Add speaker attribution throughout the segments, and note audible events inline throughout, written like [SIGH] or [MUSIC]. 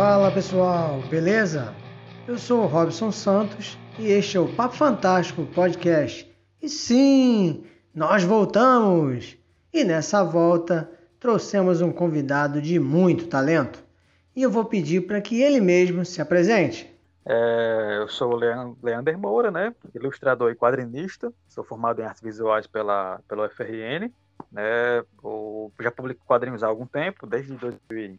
Speaker 1: Fala pessoal, beleza? Eu sou o Robson Santos e este é o Papo Fantástico Podcast. E sim, nós voltamos! E nessa volta trouxemos um convidado de muito talento. E eu vou pedir para que ele mesmo se apresente.
Speaker 2: É, eu sou o Leander Moura, né? ilustrador e quadrinista. Sou formado em artes visuais pela, pela UFRN né? Já publico quadrinhos há algum tempo, desde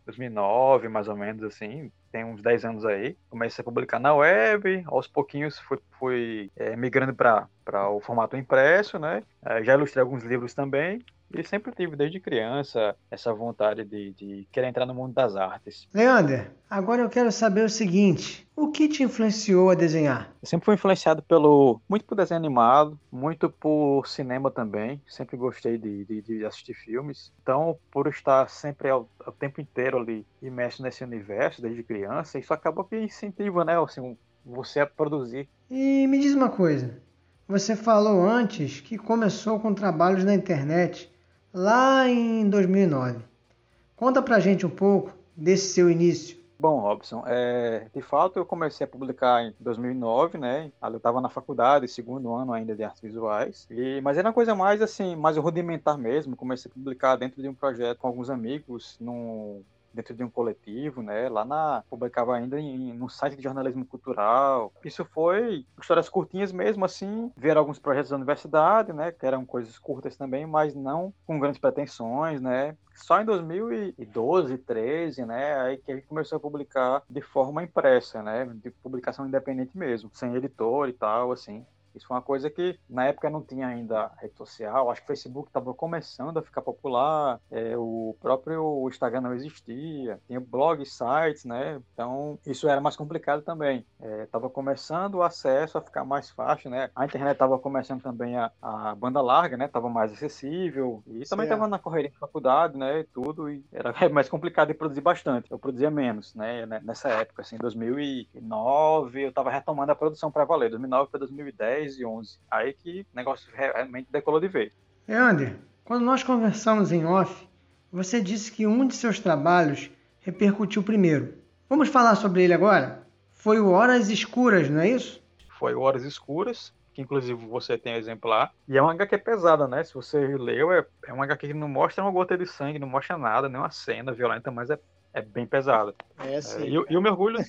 Speaker 2: 2009, mais ou menos, assim, tem uns 10 anos aí. Comecei a publicar na web, aos pouquinhos fui, fui é, migrando para o formato impresso, né? É, já ilustrei alguns livros também, e sempre tive, desde criança, essa vontade de, de querer entrar no mundo das artes.
Speaker 1: Leander, agora eu quero saber o seguinte: o que te influenciou a desenhar?
Speaker 2: Eu sempre fui influenciado pelo muito por desenho animado, muito por cinema também. Sempre gostei de, de, de assistir filmes. Então, por estar sempre ao, ao, tempo inteiro ali imerso nesse universo desde criança, isso acaba que incentiva, né, assim, você a produzir.
Speaker 1: E me diz uma coisa. Você falou antes que começou com trabalhos na internet lá em 2009. Conta pra gente um pouco desse seu início.
Speaker 2: Bom, Robson, é, de fato eu comecei a publicar em 2009, né? Eu estava na faculdade, segundo ano ainda de artes visuais, e, mas era uma coisa mais assim, mais rudimentar mesmo. Comecei a publicar dentro de um projeto com alguns amigos, num, dentro de um coletivo, né? Lá na publicava ainda em, no site de jornalismo cultural. Isso foi histórias curtinhas mesmo, assim. Ver alguns projetos da universidade, né? Que eram coisas curtas também, mas não com grandes pretensões, né? Só em 2012, 13, né, aí que a gente começou a publicar de forma impressa, né, de publicação independente mesmo, sem editor e tal, assim. Isso foi uma coisa que na época não tinha ainda rede social, acho que o Facebook estava começando a ficar popular, é, o próprio Instagram não existia, tinha blogs, sites, né? Então isso era mais complicado também. Estava é, começando o acesso a ficar mais fácil, né? A internet estava começando também a, a, banda larga, né? Estava mais acessível e também estava na correria de faculdade, né? E tudo e era [LAUGHS] mais complicado de produzir bastante. Eu produzia menos, né? Nessa época, assim, 2009 eu estava retomando a produção para valer, 2009 para 2010 10 e 11. Aí que o negócio realmente decolou de vez.
Speaker 1: Leander, quando nós conversamos em off, você disse que um de seus trabalhos repercutiu primeiro. Vamos falar sobre ele agora? Foi o Horas Escuras, não é isso?
Speaker 2: Foi o Horas Escuras, que inclusive você tem exemplar. E é uma HQ pesada, né? Se você leu, é, é uma HQ que não mostra uma gota de sangue, não mostra nada, nem uma cena violenta, mas é é bem pesado.
Speaker 1: É, sim.
Speaker 2: É, e, e, o mergulho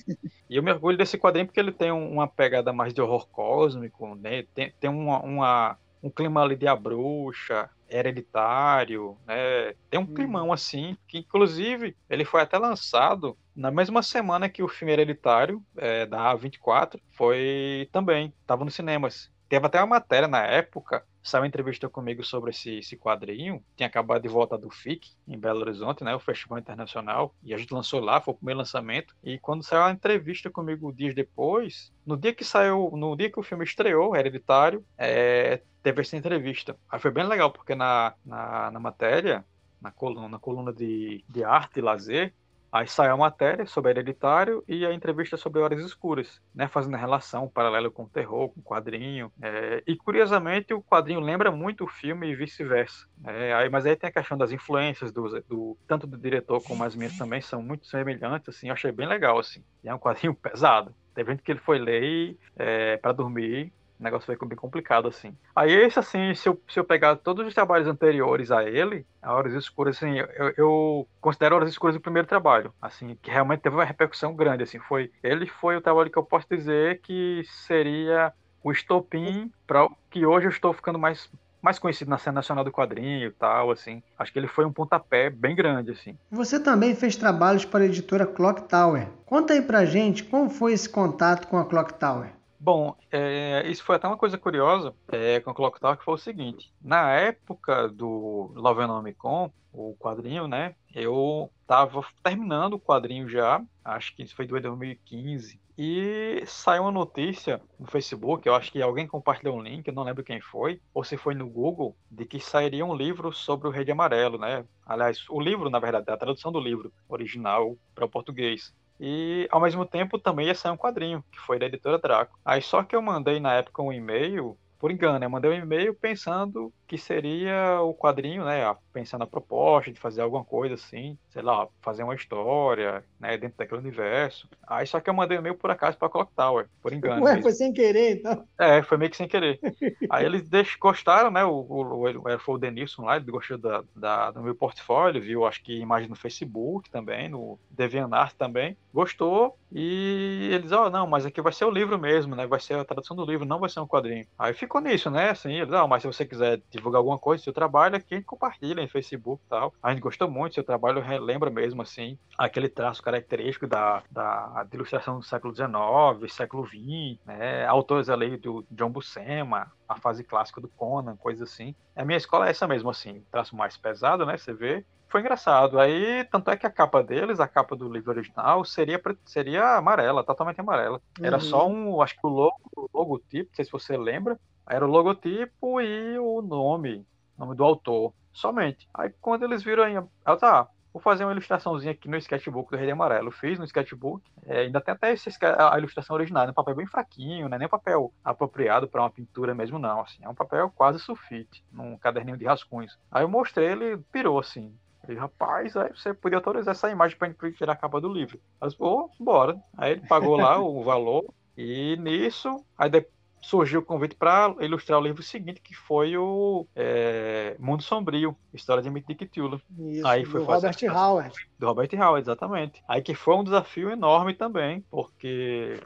Speaker 2: e o mergulho desse quadrinho porque ele tem uma pegada mais de horror cósmico, né? Tem, tem uma, uma um clima ali de a bruxa, hereditário, né? Tem um hum. climão assim, que inclusive ele foi até lançado na mesma semana que o filme Hereditário, é, da A24, foi também, estava nos cinemas. Teve até uma matéria na época saiu uma entrevista comigo sobre esse, esse quadrinho. Tinha acabado de volta do FIC, em Belo Horizonte, né? O Festival Internacional. E a gente lançou lá, foi o primeiro lançamento. E quando saiu a entrevista comigo dias depois, no dia que saiu, no dia que o filme estreou, Hereditário, é, teve essa entrevista. Aí foi bem legal, porque na, na, na matéria, na coluna, na coluna de, de arte e lazer, Aí sai a matéria sobre Hereditário e a entrevista sobre Horas Escuras, né, fazendo a relação, um paralelo com o terror, com o quadrinho. É, e curiosamente o quadrinho lembra muito o filme e vice-versa. É, aí, mas aí tem a questão das influências do, do, tanto do diretor como as minhas também são muito semelhantes. Assim, eu achei bem legal assim. E é um quadrinho [LAUGHS] pesado. Teve gente que ele foi ler é, para dormir o negócio foi bem complicado, assim. Aí esse, assim, se eu, se eu pegar todos os trabalhos anteriores a ele, a Horas Escuras, assim, eu, eu considero Horas Escuras o primeiro trabalho, assim, que realmente teve uma repercussão grande, assim, foi, ele foi o trabalho que eu posso dizer que seria o estopim para que hoje eu estou ficando mais mais conhecido na cena nacional do quadrinho e tal, assim. Acho que ele foi um pontapé bem grande, assim.
Speaker 1: Você também fez trabalhos para a editora Clock Tower. Conta aí pra gente como foi esse contato com a Clock Tower.
Speaker 2: Bom, é, isso foi até uma coisa curiosa é, com o Clock Tower, que foi o seguinte. Na época do Lovenomicon, o quadrinho, né? Eu estava terminando o quadrinho já, acho que isso foi do 2015, e saiu uma notícia no Facebook, eu acho que alguém compartilhou um link, eu não lembro quem foi, ou se foi no Google, de que sairia um livro sobre o Rei de Amarelo, né? Aliás, o livro, na verdade, a tradução do livro original para o português. E ao mesmo tempo também ia sair um quadrinho, que foi da editora Draco. Aí só que eu mandei na época um e-mail, por engano, eu mandei um e-mail pensando que seria o quadrinho, né? Pensando na proposta de fazer alguma coisa assim, sei lá, fazer uma história, né? Dentro daquele universo. Aí só que eu mandei e-mail por acaso pra Clock Tower, por engano.
Speaker 1: Ué, foi sem querer, então?
Speaker 2: É, foi meio que sem querer. Aí eles deix... gostaram, né? O, o, o, foi o Denilson lá, ele gostou da, da, do meu portfólio, viu, acho que imagem no Facebook também, no DeviantArt também. Gostou e eles, ó, oh, não, mas aqui vai ser o livro mesmo, né? Vai ser a tradução do livro, não vai ser um quadrinho. Aí ficou nisso, né? Assim, eles, ah, mas se você quiser divulgar alguma coisa do seu trabalho, aqui a gente compartilha em Facebook e tal. A gente gostou muito do seu trabalho, lembra mesmo, assim, aquele traço característico da, da, da ilustração do século XIX, século XX, né? Autores ali do John Buscema, a fase clássica do Conan, coisa assim. A minha escola é essa mesmo, assim, traço mais pesado, né? Você vê, foi engraçado. Aí, tanto é que a capa deles, a capa do livro original, seria, seria amarela, totalmente amarela. Uhum. Era só um, acho que o logo, o logotipo, não sei se você lembra, era o logotipo e o nome, nome do autor, somente. Aí quando eles viram aí, ela tá, vou fazer uma ilustraçãozinha aqui no sketchbook do Rei Amarelo. Fiz no sketchbook, é, ainda tem até esse, a ilustração original, um papel bem fraquinho, não é nem um papel apropriado para uma pintura mesmo, não. Assim, é um papel quase sulfite, num caderninho de rascunhos. Aí eu mostrei, ele pirou assim. Ele, rapaz, aí você podia autorizar essa imagem para gente tirar a capa do livro. Eu oh, bora. Aí ele pagou lá o valor. E nisso, aí depois surgiu o convite para ilustrar o livro seguinte, que foi o é, Mundo Sombrio, História de Mick Dick Tula.
Speaker 1: Isso, Aí foi do Robert Howard.
Speaker 2: Do Robert Howard, exatamente. Aí que foi um desafio enorme também, porque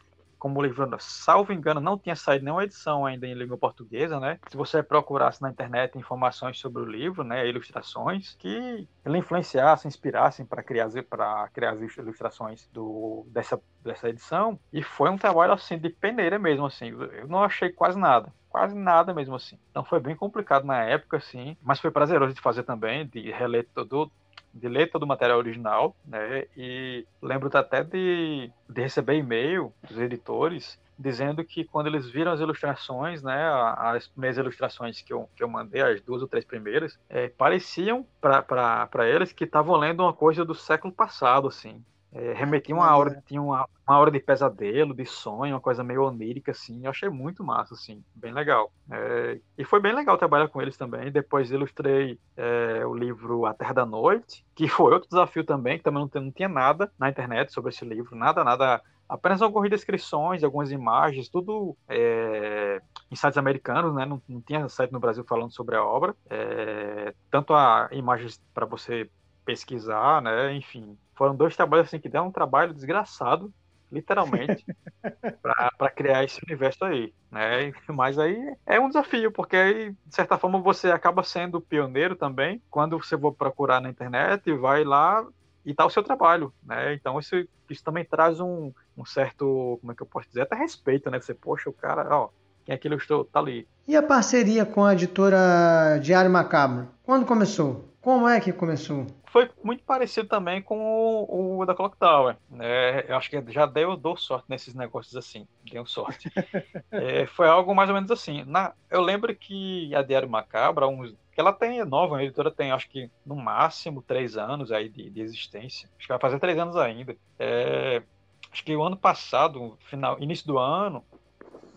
Speaker 2: como o livro, salvo engano, não tinha saído nenhuma edição ainda em língua portuguesa, né? Se você procurasse na internet informações sobre o livro, né, ilustrações que ele influenciassem, inspirassem para criar para criar as ilustrações do dessa dessa edição, e foi um trabalho assim de peneira mesmo assim. Eu não achei quase nada quase nada mesmo assim. Então foi bem complicado na época, assim, mas foi prazeroso de fazer também, de reler todo, de ler todo o material original, né? E lembro até de, de receber e-mail dos editores dizendo que quando eles viram as ilustrações, né, as primeiras ilustrações que eu, que eu mandei, as duas ou três primeiras, é, pareciam para eles que estavam lendo uma coisa do século passado, assim. É, remetiam uma hora, tinha uma, uma hora de pesadelo, de sonho, uma coisa meio onírica, assim. Eu achei muito massa, assim, bem legal. É, e foi bem legal trabalhar com eles também. Depois ilustrei é, o livro A Terra da Noite, que [LAUGHS] foi outro desafio também, que também não, não tinha nada na internet sobre esse livro, nada, nada apenas algumas descrições, algumas imagens, tudo é, em sites americanos, né? Não, não, tinha site no Brasil falando sobre a obra. É, tanto a imagens para você pesquisar, né? Enfim, foram dois trabalhos assim que deram um trabalho desgraçado, literalmente, [LAUGHS] para criar esse universo aí, né? Mas aí é um desafio, porque aí, de certa forma, você acaba sendo pioneiro também, quando você for procurar na internet, vai lá e tá o seu trabalho, né? Então isso, isso também traz um, um certo, como é que eu posso dizer, até respeito, né? Você, poxa, o cara, ó, quem é que ilustrou? Tá ali.
Speaker 1: E a parceria com a editora Diário Macabro? Quando começou? Como é que começou?
Speaker 2: foi muito parecido também com o, o da Clock Tower. Né? Eu acho que já deu, dou sorte nesses negócios assim. Deu sorte. [LAUGHS] é, foi algo mais ou menos assim. Na, eu lembro que a Diário Macabra, uns, que ela tem é nova, a editora tem acho que no máximo três anos aí de, de existência. Acho que vai fazer três anos ainda. É, acho que o ano passado, final, início do ano,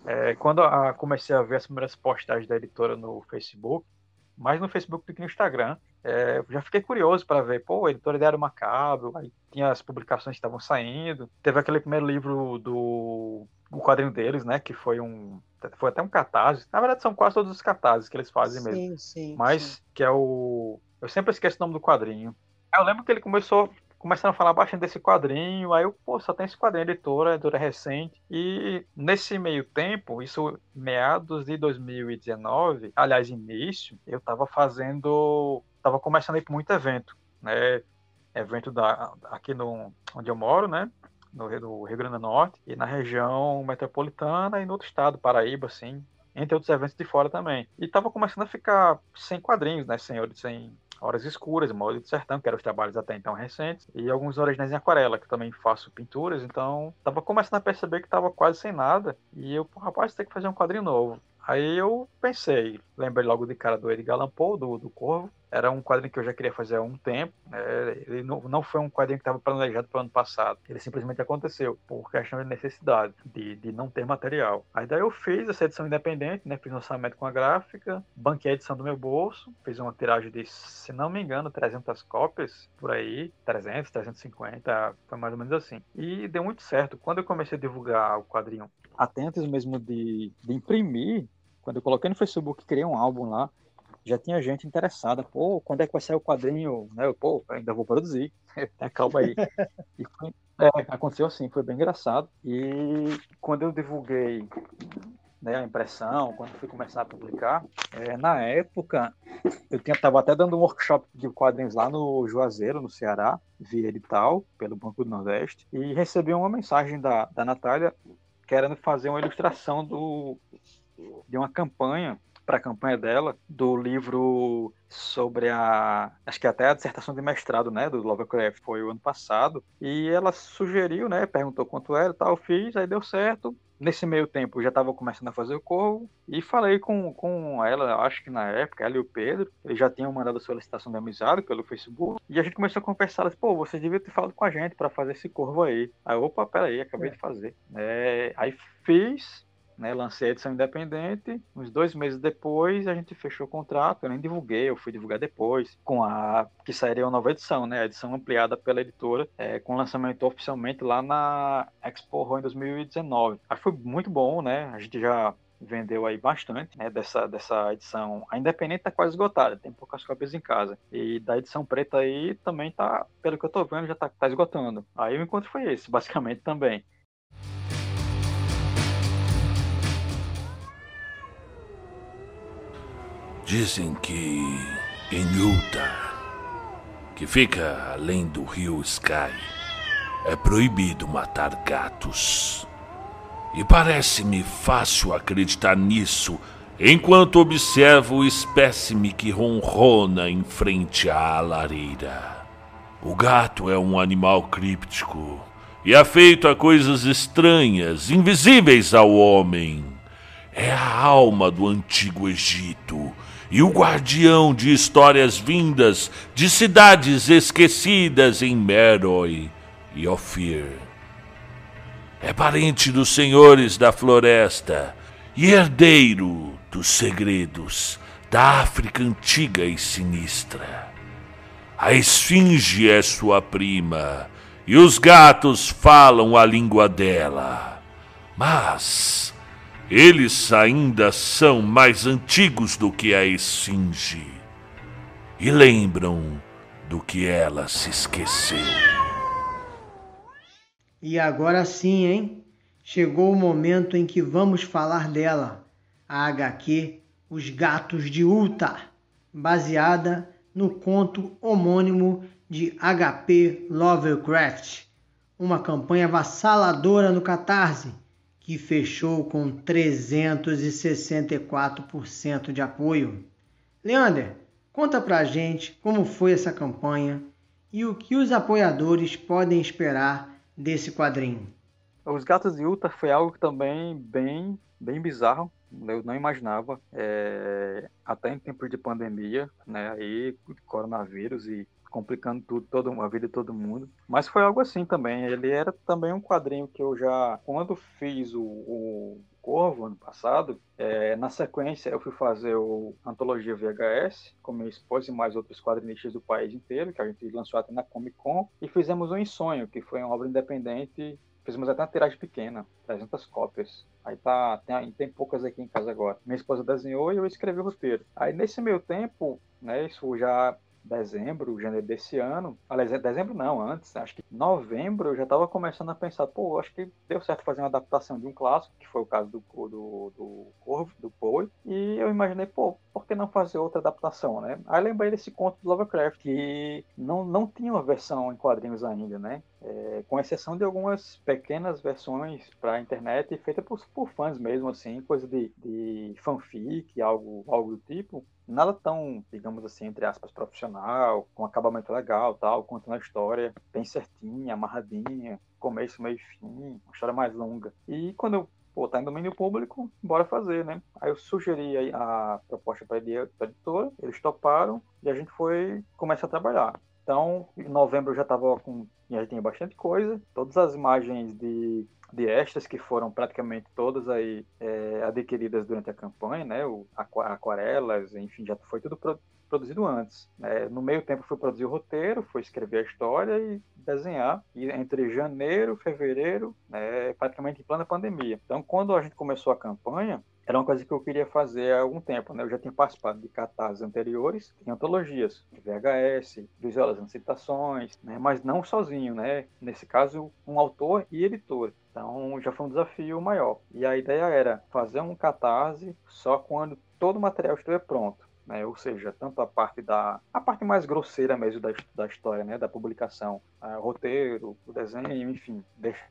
Speaker 2: é, quando a, comecei a ver as primeiras postagens da editora no Facebook, mais no Facebook do que no Instagram, é, já fiquei curioso para ver, pô, a editora Diário Macabro, aí tinha as publicações que estavam saindo, teve aquele primeiro livro do o quadrinho deles, né, que foi um foi até um catarse. Na verdade são quase todos os catarses que eles fazem sim, mesmo. Sim, Mas sim. que é o eu sempre esqueço o nome do quadrinho. Eu lembro que ele começou começaram a falar bastante desse quadrinho, aí eu, pô, só tem esse quadrinho, editora, editora recente, e nesse meio tempo, isso meados de 2019, aliás, início, eu tava fazendo estava começando a ir para muito evento, né? Evento da, aqui no, onde eu moro, né? No, no Rio Grande do Norte e na região metropolitana e no outro estado, Paraíba, assim, entre outros eventos de fora também. E estava começando a ficar sem quadrinhos, né? Sem, sem Horas Escuras, Molde do Sertão, que eram os trabalhos até então recentes, e alguns originais em aquarela, que também faço pinturas, então estava começando a perceber que estava quase sem nada, e eu, rapaz, tem que fazer um quadrinho novo. Aí eu pensei, lembrei logo de cara do Edgar Allan do, do Corvo. Era um quadrinho que eu já queria fazer há um tempo. Né? Ele não, não foi um quadrinho que estava planejado para o ano passado. Ele simplesmente aconteceu por questão de necessidade, de, de não ter material. Aí daí eu fiz essa edição independente, né? fiz um orçamento com a gráfica, banquei a edição do meu bolso, fiz uma tiragem de, se não me engano, 300 cópias por aí, 300, 350, foi mais ou menos assim. E deu muito certo. Quando eu comecei a divulgar o quadrinho, até antes mesmo de, de imprimir, quando eu coloquei no Facebook, criei um álbum lá, já tinha gente interessada. Pô, quando é que vai sair o quadrinho? Né? Eu, Pô, ainda vou produzir. [LAUGHS] Calma aí. E foi, é, aconteceu assim, foi bem engraçado. E quando eu divulguei né, a impressão, quando fui começar a publicar, é, na época eu tinha tava até dando um workshop de quadrinhos lá no Juazeiro, no Ceará, via edital, pelo Banco do Nordeste, e recebi uma mensagem da, da Natália querendo fazer uma ilustração do, de uma campanha para a campanha dela do livro sobre a acho que até a dissertação de mestrado né do Lovecraft foi o ano passado e ela sugeriu né perguntou quanto era tal fiz aí deu certo. Nesse meio tempo já estava começando a fazer o corvo e falei com, com ela acho que na época ela e o Pedro eles já tinham mandado a solicitação de amizade pelo Facebook e a gente começou a conversar disse, pô você devia ter falado com a gente para fazer esse corvo aí. Aí opa peraí acabei é. de fazer. É, aí fiz né, lancei a edição independente. Uns dois meses depois, a gente fechou o contrato. Eu nem divulguei, eu fui divulgar depois, com a que sairia uma nova edição, né? A edição ampliada pela editora, é, com lançamento oficialmente lá na Expo em 2019. Acho que foi muito bom, né? A gente já vendeu aí bastante, né, dessa, dessa edição. A Independente tá quase esgotada, tem poucas cópias em casa. E da edição preta aí também tá, pelo que eu tô vendo, já tá, tá esgotando. Aí o encontro foi esse, [LAUGHS] basicamente também.
Speaker 3: Dizem que em Utah, que fica além do rio Sky, é proibido matar gatos. E parece-me fácil acreditar nisso enquanto observo o espécime que ronrona em frente à lareira. O gato é um animal críptico e afeito a coisas estranhas, invisíveis ao homem. É a alma do antigo Egito e o guardião de histórias vindas de cidades esquecidas em Meroe e Ophir. É parente dos senhores da floresta e herdeiro dos segredos da África antiga e sinistra. A esfinge é sua prima e os gatos falam a língua dela. Mas eles ainda são mais antigos do que a Esfinge e lembram do que ela se esqueceu.
Speaker 1: E agora sim, hein? Chegou o momento em que vamos falar dela, a HQ Os Gatos de Ulta, baseada no conto homônimo de H.P. Lovecraft, uma campanha avassaladora no Catarse que fechou com 364% de apoio. Leander, conta pra gente como foi essa campanha e o que os apoiadores podem esperar desse quadrinho.
Speaker 2: Os Gatos de Utah foi algo também bem, bem bizarro. Eu não imaginava, é, até em tempos de pandemia, né, aí coronavírus e complicando tudo, todo, a vida de todo mundo. Mas foi algo assim também. Ele era também um quadrinho que eu já, quando fiz o, o Corvo ano passado, é, na sequência eu fui fazer o Antologia VHS com minha esposa e mais outros quadrinistas do país inteiro, que a gente lançou até na Comic Con, e fizemos o Ensonho, que foi uma obra independente Fizemos até uma tiragem pequena, 300 cópias. Aí tá, tem, tem poucas aqui em casa agora. Minha esposa desenhou e eu escrevi o roteiro. Aí nesse meio tempo, né, isso já dezembro, janeiro desse ano. Aliás, é dezembro não, antes, acho que novembro eu já estava começando a pensar, pô, acho que deu certo fazer uma adaptação de um clássico, que foi o caso do, do, do Corvo, do Poe, e eu imaginei, pô, por que não fazer outra adaptação, né? Aí lembrei desse conto do Lovecraft, que não, não tinha uma versão em quadrinhos ainda, né? É, com exceção de algumas pequenas versões para internet feitas por, por fãs mesmo, assim, coisa de, de fanfic, algo, algo do tipo nada tão, digamos assim, entre aspas, profissional, com acabamento legal, tal, contando a história bem certinha, amarradinha, começo, meio e fim, uma história mais longa. E quando eu pô, tá em domínio público, bora fazer, né? Aí eu sugeri a proposta para a editora, eles toparam e a gente foi começar a trabalhar. Então, em novembro eu já estava com. Já tinha bastante coisa. Todas as imagens de, de extras que foram praticamente todas aí é, adquiridas durante a campanha, né? O, aquarelas, enfim, já foi tudo pro, produzido antes. Né? No meio tempo foi produzir o roteiro, foi escrever a história e desenhar. E entre janeiro, fevereiro, né, praticamente em plena pandemia. Então, quando a gente começou a campanha, era uma coisa que eu queria fazer há algum tempo, né? Eu já tinha participado de catarses anteriores, em antologias, VHS, visualizando citações, né? Mas não sozinho, né? Nesse caso, um autor e editor. Então, já foi um desafio maior. E a ideia era fazer um catarse só quando todo o material estiver pronto. Né? Ou seja, tanto a parte da a parte mais grosseira mesmo da, da história, né? Da publicação, o roteiro, o desenho, enfim, deixar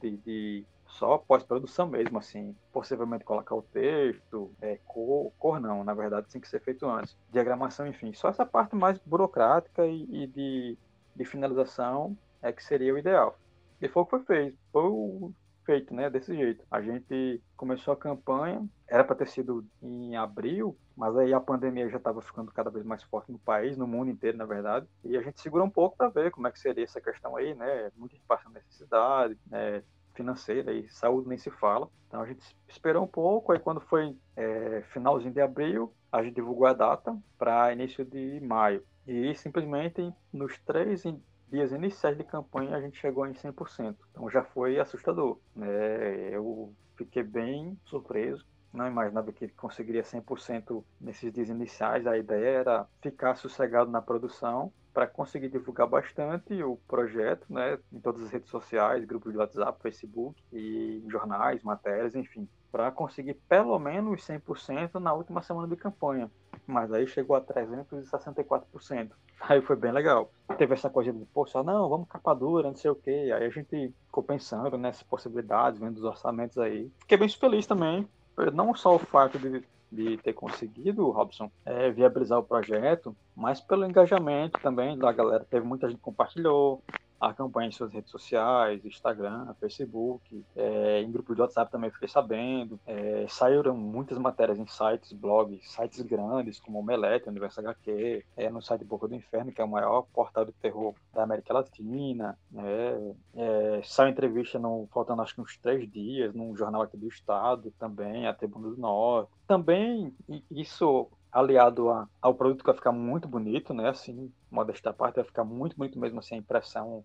Speaker 2: de, de só pós-produção mesmo, assim, possivelmente colocar o texto, é, cor, cor não, na verdade tem que ser feito antes, diagramação, enfim, só essa parte mais burocrática e, e de, de finalização é que seria o ideal. E foi o que foi feito, foi feito, né, desse jeito. A gente começou a campanha, era para ter sido em abril, mas aí a pandemia já estava ficando cada vez mais forte no país, no mundo inteiro, na verdade, e a gente segurou um pouco para ver como é que seria essa questão aí, né, muita gente passando necessidade, né, financeira e saúde nem se fala. Então a gente esperou um pouco, aí quando foi é, finalzinho de abril, a gente divulgou a data para início de maio. E simplesmente nos três dias iniciais de campanha a gente chegou em 100%. Então já foi assustador. Né? Eu fiquei bem surpreso. Não imaginava que conseguiria 100% nesses dias iniciais. A ideia era ficar sossegado na produção para conseguir divulgar bastante o projeto, né, em todas as redes sociais, grupos de WhatsApp, Facebook e jornais, matérias, enfim, para conseguir pelo menos 100% na última semana de campanha. Mas aí chegou a 364%. Aí foi bem legal. Teve essa coisa de, poxa, não, vamos capa dura, não sei o quê. Aí a gente ficou pensando nessas possibilidades, vendo os orçamentos aí. Fiquei bem feliz também, não só o fato de de ter conseguido, Robson, é, viabilizar o projeto, mas pelo engajamento também da galera. Teve muita gente que compartilhou, a campanha em suas redes sociais, Instagram, Facebook, é, em grupo de WhatsApp também fiquei sabendo. É, saíram muitas matérias em sites, blogs, sites grandes como o Omelete, Universo HQ, é, no site Boca do Inferno, que é o maior portal de terror da América Latina. Né? É, saiu entrevista no, faltando acho que uns três dias, num jornal aqui do estado também, a Tribuna do Norte. Também isso aliado a, ao produto que vai ficar muito bonito, né? Assim, modesta parte, vai ficar muito bonito mesmo assim a impressão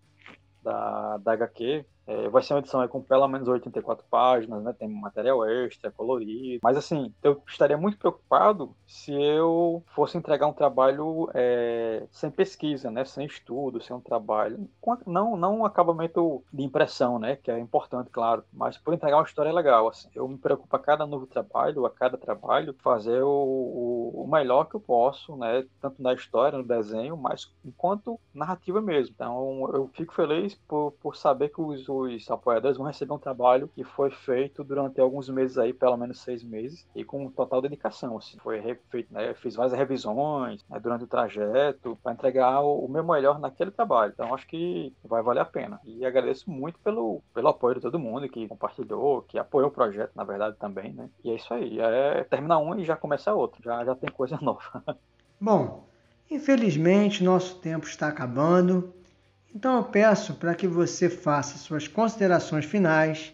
Speaker 2: da, da HQ. É, vai ser uma edição com pelo menos 84 páginas, né? Tem material extra, colorido. Mas assim, eu estaria muito preocupado se eu fosse entregar um trabalho é, sem pesquisa, né? Sem estudo, sem um trabalho. Com, não, não um acabamento de impressão, né? Que é importante, claro. Mas por entregar uma história legal. Assim. Eu me preocupo a cada novo trabalho, a cada trabalho, fazer o, o, o melhor que eu posso, né? Tanto na história, no desenho, mas enquanto narrativa mesmo. Então eu fico feliz por, por saber que os os apoiadores vão receber um trabalho que foi feito durante alguns meses aí, pelo menos seis meses, e com total dedicação. Assim. Foi feito, né? Fiz várias revisões né, durante o trajeto para entregar o, o, meu melhor naquele trabalho. Então acho que vai valer a pena. E agradeço muito pelo, pelo apoio de todo mundo que compartilhou, que apoiou o projeto, na verdade, também, né? E é isso aí. É terminar um e já começa outro. Já, já tem coisa [LAUGHS] nova.
Speaker 1: Bom, infelizmente nosso tempo está acabando. Então eu peço para que você faça suas considerações finais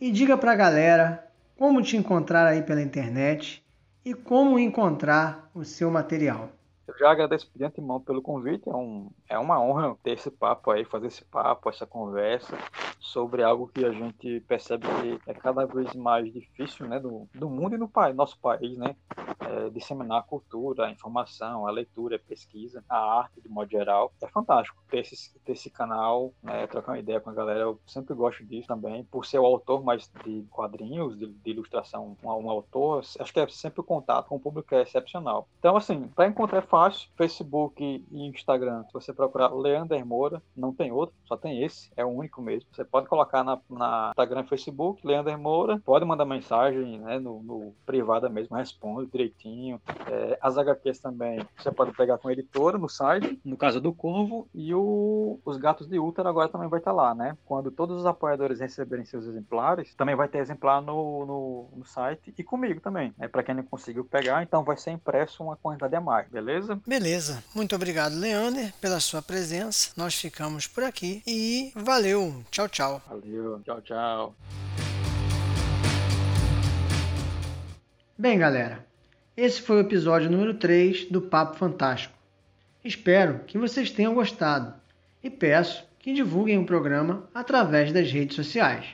Speaker 1: e diga para a galera como te encontrar aí pela internet e como encontrar o seu material.
Speaker 2: Eu já agradeço de antemão pelo convite, é, um, é uma honra ter esse papo aí, fazer esse papo, essa conversa sobre algo que a gente percebe que é cada vez mais difícil, né, do, do mundo e no país, nosso país, né, é, disseminar a cultura, a informação, a leitura, a pesquisa, a arte de modo geral. É fantástico ter esse, ter esse canal, né, trocar uma ideia com a galera. Eu sempre gosto disso também, por ser o autor mais de quadrinhos, de, de ilustração, um, um, autor, acho que é sempre o contato com o público é excepcional. Então, assim, para encontrar fácil. Facebook e Instagram, se você procurar Leander Moura, não tem outro, só tem esse, é o único mesmo. Você pode colocar na, na Instagram e Facebook, Leander Moura, pode mandar mensagem né, no, no privada mesmo, responde direitinho. É, as HQs também, você pode pegar com a editora no site, no caso do Corvo, e o, os Gatos de Útero agora também vai estar lá, né? Quando todos os apoiadores receberem seus exemplares, também vai ter exemplar no, no, no site e comigo também, né? Para quem não conseguiu pegar, então vai ser impresso uma quantidade a mais, beleza?
Speaker 1: Beleza. Muito obrigado, Leander, pela sua presença. Nós ficamos por aqui e valeu. Tchau, tchau.
Speaker 2: Valeu. Tchau, tchau.
Speaker 1: Bem, galera, esse foi o episódio número 3 do Papo Fantástico. Espero que vocês tenham gostado e peço que divulguem o programa através das redes sociais.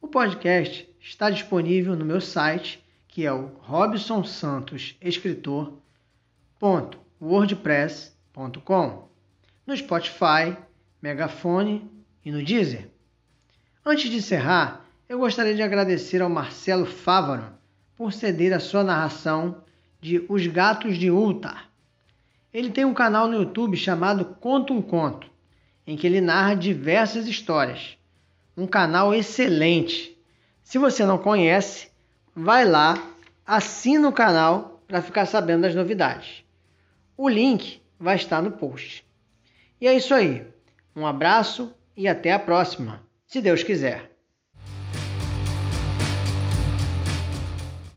Speaker 1: O podcast está disponível no meu site, que é o Robson Santos Escritor www.wordpress.com, no Spotify, Megafone e no Deezer. Antes de encerrar, eu gostaria de agradecer ao Marcelo Fávaro por ceder a sua narração de Os Gatos de Ultar. Ele tem um canal no YouTube chamado Conto um Conto, em que ele narra diversas histórias. Um canal excelente. Se você não conhece, vai lá, assina o canal para ficar sabendo das novidades. O link vai estar no post. E é isso aí. Um abraço e até a próxima, se Deus quiser.